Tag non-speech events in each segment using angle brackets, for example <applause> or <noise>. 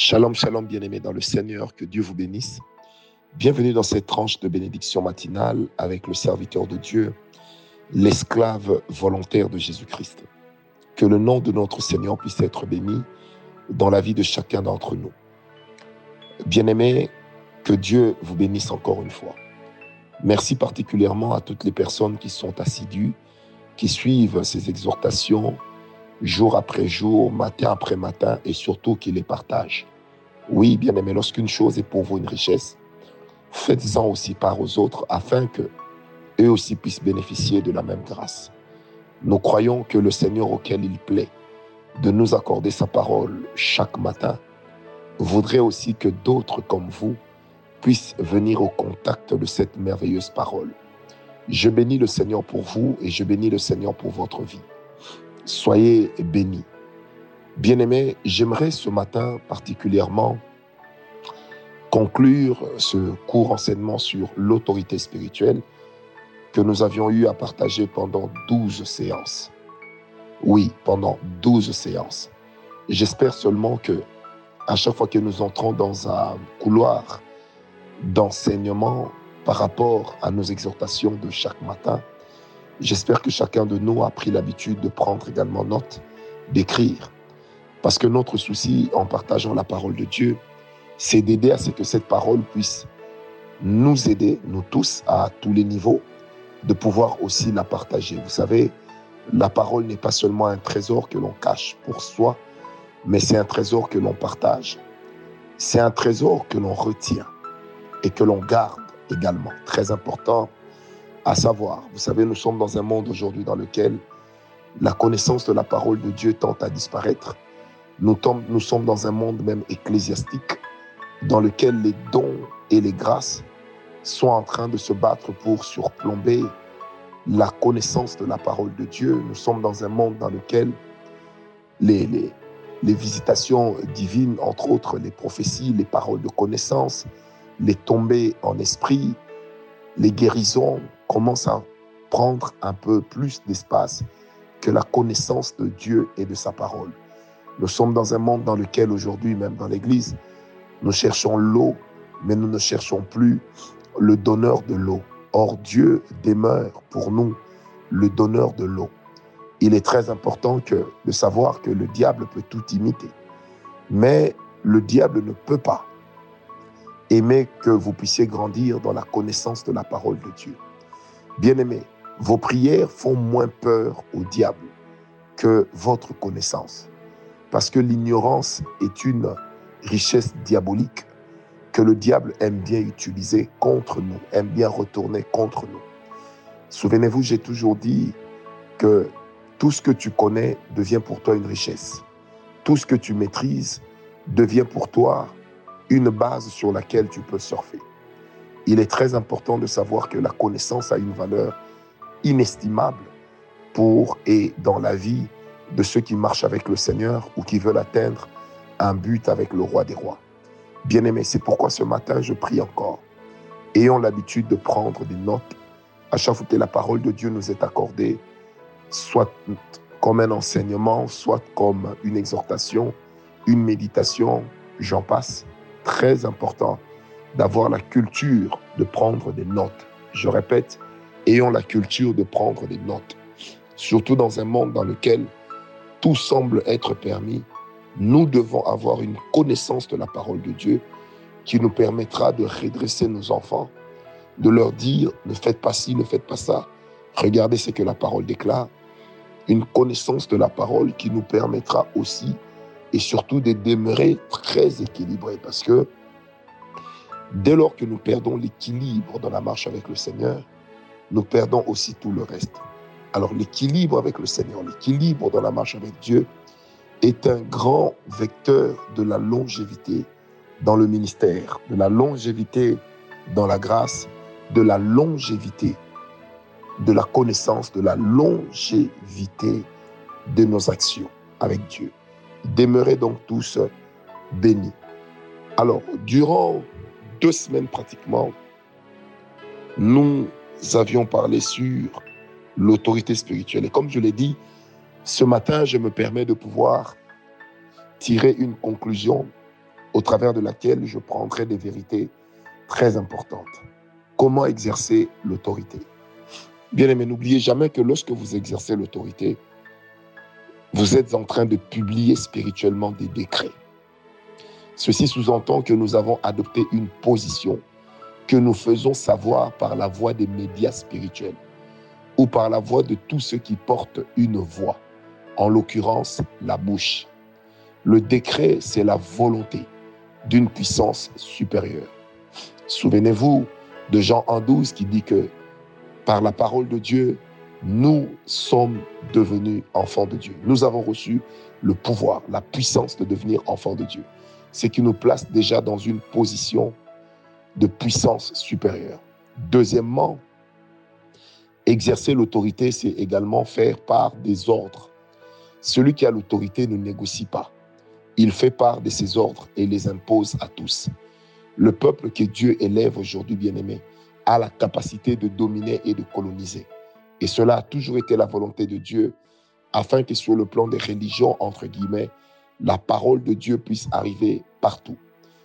Shalom, shalom, bien-aimés dans le Seigneur, que Dieu vous bénisse. Bienvenue dans cette tranche de bénédiction matinale avec le serviteur de Dieu, l'esclave volontaire de Jésus-Christ. Que le nom de notre Seigneur puisse être béni dans la vie de chacun d'entre nous. Bien-aimés, que Dieu vous bénisse encore une fois. Merci particulièrement à toutes les personnes qui sont assidues, qui suivent ces exhortations jour après jour, matin après matin, et surtout qui les partagent. Oui, bien-aimés, lorsqu'une chose est pour vous une richesse, faites-en aussi part aux autres afin que eux aussi puissent bénéficier de la même grâce. Nous croyons que le Seigneur auquel il plaît de nous accorder sa parole chaque matin voudrait aussi que d'autres comme vous puissent venir au contact de cette merveilleuse parole. Je bénis le Seigneur pour vous et je bénis le Seigneur pour votre vie. Soyez bénis. Bien-aimés, j'aimerais ce matin particulièrement conclure ce court enseignement sur l'autorité spirituelle que nous avions eu à partager pendant 12 séances. Oui, pendant 12 séances. J'espère seulement que à chaque fois que nous entrons dans un couloir d'enseignement par rapport à nos exhortations de chaque matin, j'espère que chacun de nous a pris l'habitude de prendre également note, d'écrire. Parce que notre souci en partageant la parole de Dieu, c'est d'aider à ce que cette parole puisse nous aider, nous tous, à tous les niveaux, de pouvoir aussi la partager. Vous savez, la parole n'est pas seulement un trésor que l'on cache pour soi, mais c'est un trésor que l'on partage. C'est un trésor que l'on retient et que l'on garde également. Très important à savoir. Vous savez, nous sommes dans un monde aujourd'hui dans lequel la connaissance de la parole de Dieu tend à disparaître. Nous, nous sommes dans un monde même ecclésiastique dans lequel les dons et les grâces sont en train de se battre pour surplomber la connaissance de la parole de Dieu. Nous sommes dans un monde dans lequel les, les, les visitations divines, entre autres les prophéties, les paroles de connaissance, les tombées en esprit, les guérisons commencent à prendre un peu plus d'espace que la connaissance de Dieu et de sa parole. Nous sommes dans un monde dans lequel aujourd'hui, même dans l'Église, nous cherchons l'eau, mais nous ne cherchons plus le donneur de l'eau. Or, Dieu demeure pour nous le donneur de l'eau. Il est très important de savoir que le diable peut tout imiter. Mais le diable ne peut pas aimer que vous puissiez grandir dans la connaissance de la parole de Dieu. Bien-aimés, vos prières font moins peur au diable que votre connaissance. Parce que l'ignorance est une richesse diabolique que le diable aime bien utiliser contre nous, aime bien retourner contre nous. Souvenez-vous, j'ai toujours dit que tout ce que tu connais devient pour toi une richesse. Tout ce que tu maîtrises devient pour toi une base sur laquelle tu peux surfer. Il est très important de savoir que la connaissance a une valeur inestimable pour et dans la vie de ceux qui marchent avec le Seigneur ou qui veulent atteindre un but avec le roi des rois. Bien-aimés, c'est pourquoi ce matin, je prie encore. Ayons l'habitude de prendre des notes à chaque fois que la parole de Dieu nous est accordée, soit comme un enseignement, soit comme une exhortation, une méditation, j'en passe. Très important d'avoir la culture de prendre des notes. Je répète, ayons la culture de prendre des notes. Surtout dans un monde dans lequel tout semble être permis, nous devons avoir une connaissance de la parole de Dieu qui nous permettra de redresser nos enfants, de leur dire ne faites pas ci, ne faites pas ça. Regardez ce que la parole déclare. Une connaissance de la parole qui nous permettra aussi et surtout de demeurer très équilibrés parce que dès lors que nous perdons l'équilibre dans la marche avec le Seigneur, nous perdons aussi tout le reste. Alors l'équilibre avec le Seigneur, l'équilibre dans la marche avec Dieu, est un grand vecteur de la longévité dans le ministère, de la longévité dans la grâce, de la longévité de la connaissance, de la longévité de nos actions avec Dieu. Demeurez donc tous bénis. Alors, durant deux semaines pratiquement, nous avions parlé sur l'autorité spirituelle. Et comme je l'ai dit, ce matin, je me permets de pouvoir tirer une conclusion au travers de laquelle je prendrai des vérités très importantes. Comment exercer l'autorité? Bien aimé, n'oubliez jamais que lorsque vous exercez l'autorité, vous êtes en train de publier spirituellement des décrets. Ceci sous-entend que nous avons adopté une position que nous faisons savoir par la voix des médias spirituels ou par la voix de tous ceux qui portent une voix, en l'occurrence la bouche. Le décret, c'est la volonté d'une puissance supérieure. Souvenez-vous de Jean 1.12 qui dit que par la parole de Dieu, nous sommes devenus enfants de Dieu. Nous avons reçu le pouvoir, la puissance de devenir enfants de Dieu. Ce qui nous place déjà dans une position de puissance supérieure. Deuxièmement, exercer l'autorité, c'est également faire part des ordres. Celui qui a l'autorité ne négocie pas. Il fait part de ses ordres et les impose à tous. Le peuple que Dieu élève aujourd'hui, bien-aimé, a la capacité de dominer et de coloniser. Et cela a toujours été la volonté de Dieu, afin que sur le plan des religions, entre guillemets, la parole de Dieu puisse arriver partout.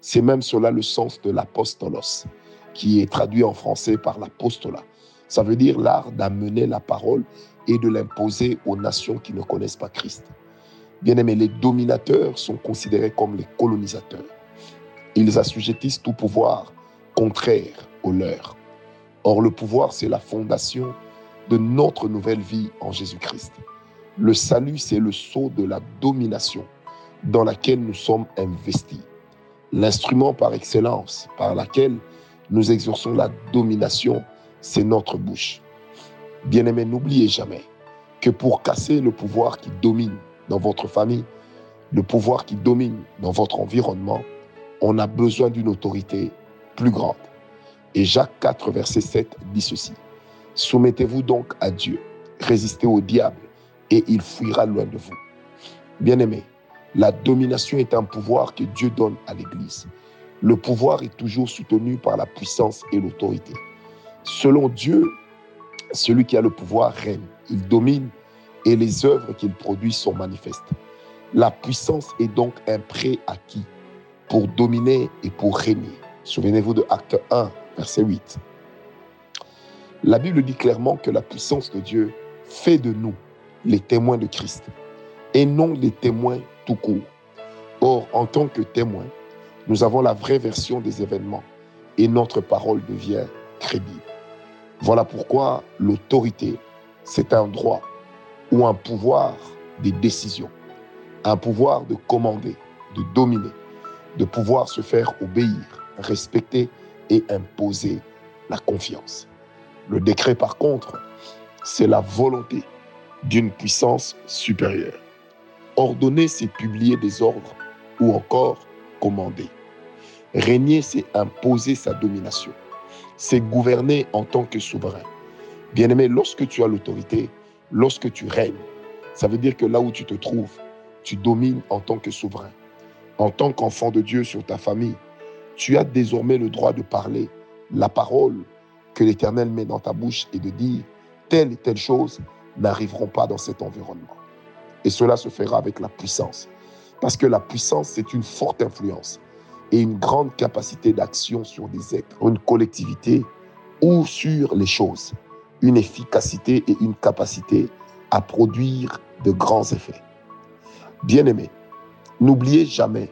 C'est même cela le sens de l'apostolos, qui est traduit en français par l'apostolat. Ça veut dire l'art d'amener la parole et de l'imposer aux nations qui ne connaissent pas Christ. Bien aimé, les dominateurs sont considérés comme les colonisateurs. Ils assujettissent tout pouvoir contraire au leur. Or, le pouvoir, c'est la fondation de notre nouvelle vie en Jésus-Christ. Le salut, c'est le sceau de la domination dans laquelle nous sommes investis. L'instrument par excellence par laquelle nous exerçons la domination, c'est notre bouche. Bien-aimés, n'oubliez jamais que pour casser le pouvoir qui domine dans votre famille, le pouvoir qui domine dans votre environnement, on a besoin d'une autorité plus grande. Et Jacques 4, verset 7 dit ceci. Soumettez-vous donc à Dieu, résistez au diable, et il fuira loin de vous. Bien-aimés, la domination est un pouvoir que Dieu donne à l'Église. Le pouvoir est toujours soutenu par la puissance et l'autorité. Selon Dieu, celui qui a le pouvoir règne, il domine et les œuvres qu'il produit sont manifestes. La puissance est donc un préacquis pour dominer et pour régner. Souvenez-vous de Acte 1, verset 8. La Bible dit clairement que la puissance de Dieu fait de nous les témoins de Christ et non les témoins tout court. Or, en tant que témoins, nous avons la vraie version des événements et notre parole devient crédible. Voilà pourquoi l'autorité, c'est un droit ou un pouvoir des décisions, un pouvoir de commander, de dominer, de pouvoir se faire obéir, respecter et imposer la confiance. Le décret, par contre, c'est la volonté d'une puissance supérieure. Ordonner, c'est publier des ordres ou encore commander. Régner, c'est imposer sa domination. C'est gouverner en tant que souverain. Bien-aimé, lorsque tu as l'autorité, lorsque tu règnes, ça veut dire que là où tu te trouves, tu domines en tant que souverain. En tant qu'enfant de Dieu sur ta famille, tu as désormais le droit de parler la parole que l'Éternel met dans ta bouche et de dire telle et telle chose n'arriveront pas dans cet environnement. Et cela se fera avec la puissance. Parce que la puissance, c'est une forte influence et une grande capacité d'action sur des êtres, une collectivité ou sur les choses, une efficacité et une capacité à produire de grands effets. Bien-aimés, n'oubliez jamais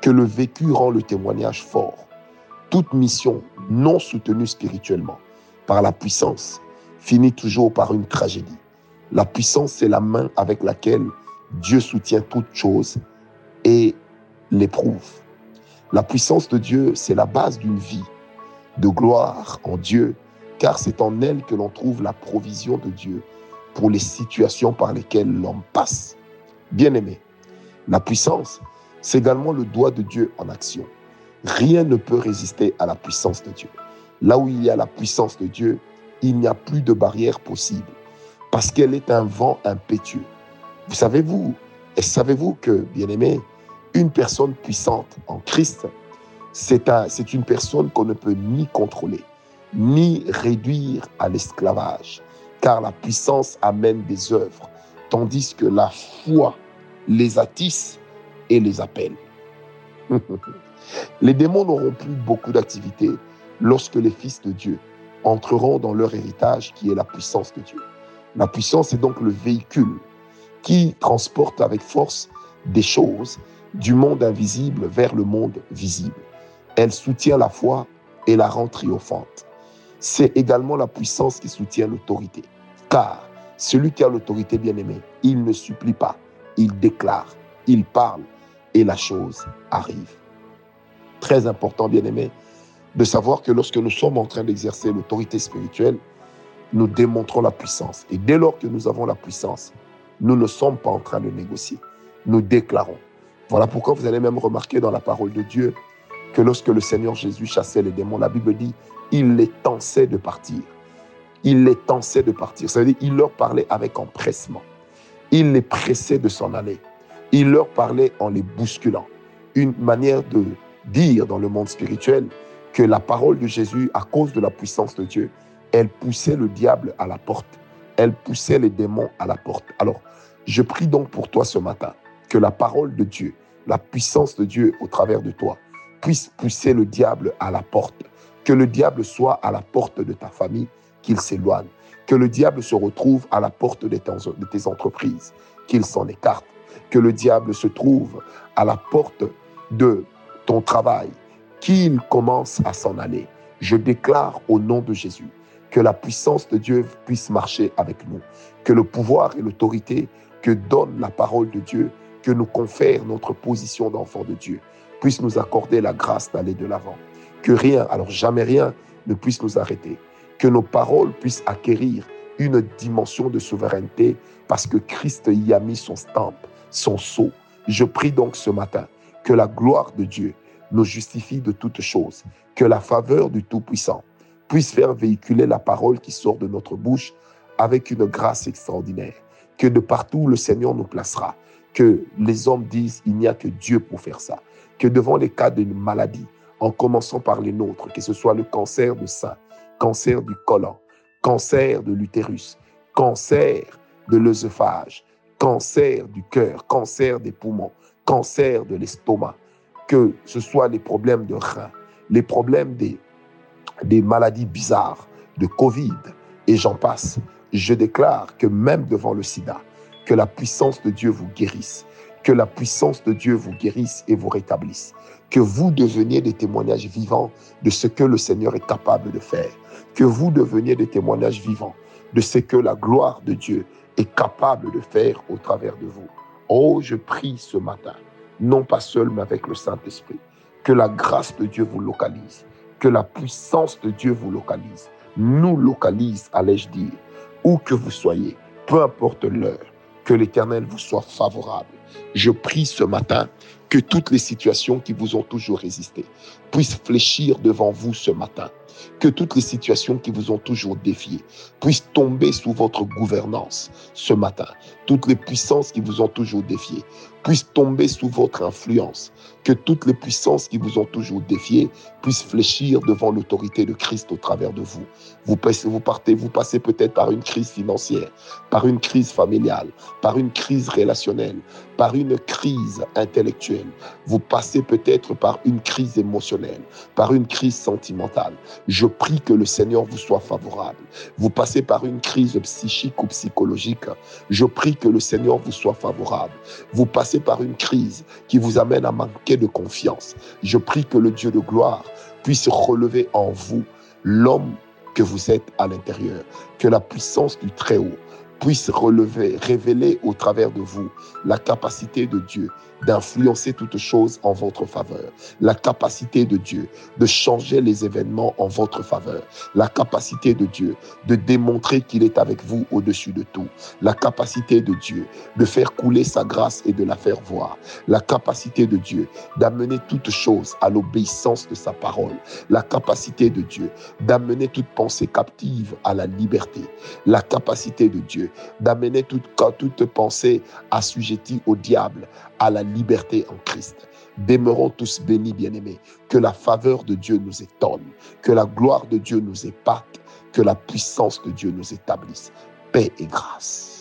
que le vécu rend le témoignage fort. Toute mission non soutenue spirituellement par la puissance finit toujours par une tragédie. La puissance, c'est la main avec laquelle Dieu soutient toutes choses et l'éprouve. La puissance de Dieu, c'est la base d'une vie de gloire en Dieu, car c'est en elle que l'on trouve la provision de Dieu pour les situations par lesquelles l'homme passe. Bien-aimé, la puissance, c'est également le doigt de Dieu en action. Rien ne peut résister à la puissance de Dieu. Là où il y a la puissance de Dieu, il n'y a plus de barrière possible parce qu'elle est un vent impétueux. Vous savez-vous, et savez-vous que, bien aimé, une personne puissante en Christ, c'est un, une personne qu'on ne peut ni contrôler, ni réduire à l'esclavage, car la puissance amène des œuvres, tandis que la foi les attisse et les appelle. <laughs> les démons n'auront plus beaucoup d'activité lorsque les fils de Dieu entreront dans leur héritage qui est la puissance de Dieu. La puissance est donc le véhicule qui transporte avec force des choses du monde invisible vers le monde visible. Elle soutient la foi et la rend triomphante. C'est également la puissance qui soutient l'autorité. Car celui qui a l'autorité bien-aimée, il ne supplie pas, il déclare, il parle et la chose arrive. Très important, bien-aimé, de savoir que lorsque nous sommes en train d'exercer l'autorité spirituelle, nous démontrons la puissance. Et dès lors que nous avons la puissance, nous ne sommes pas en train de négocier. Nous déclarons. Voilà pourquoi vous allez même remarquer dans la parole de Dieu que lorsque le Seigneur Jésus chassait les démons, la Bible dit, il les tensait de partir. Il les tensait de partir. Ça veut dire, il leur parlait avec empressement. Il les pressait de s'en aller. Il leur parlait en les bousculant. Une manière de dire dans le monde spirituel que la parole de Jésus, à cause de la puissance de Dieu, elle poussait le diable à la porte. Elle poussait les démons à la porte. Alors, je prie donc pour toi ce matin que la parole de Dieu, la puissance de Dieu au travers de toi, puisse pousser le diable à la porte. Que le diable soit à la porte de ta famille, qu'il s'éloigne. Que le diable se retrouve à la porte de tes entreprises, qu'il s'en écarte. Que le diable se trouve à la porte de ton travail, qu'il commence à s'en aller. Je déclare au nom de Jésus que la puissance de Dieu puisse marcher avec nous, que le pouvoir et l'autorité que donne la parole de Dieu, que nous confère notre position d'enfant de Dieu, puisse nous accorder la grâce d'aller de l'avant. Que rien, alors jamais rien, ne puisse nous arrêter. Que nos paroles puissent acquérir une dimension de souveraineté parce que Christ y a mis son stamp, son sceau. Je prie donc ce matin que la gloire de Dieu nous justifie de toutes choses, que la faveur du Tout-Puissant puisse faire véhiculer la parole qui sort de notre bouche avec une grâce extraordinaire, que de partout le Seigneur nous placera, que les hommes disent il n'y a que Dieu pour faire ça, que devant les cas d'une maladie, en commençant par les nôtres, que ce soit le cancer de sein, cancer du côlon, cancer de l'utérus, cancer de l'œsophage, cancer du cœur, cancer des poumons, cancer de l'estomac, que ce soit les problèmes de rein, les problèmes des, des maladies bizarres, de Covid, et j'en passe, je déclare que même devant le sida, que la puissance de Dieu vous guérisse, que la puissance de Dieu vous guérisse et vous rétablisse, que vous deveniez des témoignages vivants de ce que le Seigneur est capable de faire, que vous deveniez des témoignages vivants de ce que la gloire de Dieu est capable de faire au travers de vous. Oh, je prie ce matin, non pas seul, mais avec le Saint-Esprit, que la grâce de Dieu vous localise, que la puissance de Dieu vous localise, nous localise, allais-je dire, où que vous soyez, peu importe l'heure, que l'Éternel vous soit favorable. Je prie ce matin que toutes les situations qui vous ont toujours résisté puissent fléchir devant vous ce matin que toutes les situations qui vous ont toujours défié puissent tomber sous votre gouvernance ce matin. Toutes les puissances qui vous ont toujours défié puissent tomber sous votre influence. Que toutes les puissances qui vous ont toujours défié puissent fléchir devant l'autorité de Christ au travers de vous. Vous, vous partez, vous passez peut-être par une crise financière, par une crise familiale, par une crise relationnelle, par une crise intellectuelle. Vous passez peut-être par une crise émotionnelle, par une crise sentimentale. Je prie que le Seigneur vous soit favorable. Vous passez par une crise psychique ou psychologique. Je prie que le Seigneur vous soit favorable. Vous passez par une crise qui vous amène à manquer de confiance. Je prie que le Dieu de gloire puisse relever en vous l'homme que vous êtes à l'intérieur. Que la puissance du Très-Haut puisse relever, révéler au travers de vous la capacité de Dieu d'influencer toutes choses en votre faveur, la capacité de Dieu de changer les événements en votre faveur, la capacité de Dieu de démontrer qu'il est avec vous au-dessus de tout, la capacité de Dieu de faire couler sa grâce et de la faire voir, la capacité de Dieu d'amener toutes choses à l'obéissance de sa parole, la capacité de Dieu d'amener toute pensée captive à la liberté, la capacité de Dieu d'amener toute, toute pensée assujettie au diable à la liberté en Christ. Demeurons tous bénis, bien-aimés. Que la faveur de Dieu nous étonne, que la gloire de Dieu nous épate, que la puissance de Dieu nous établisse. Paix et grâce.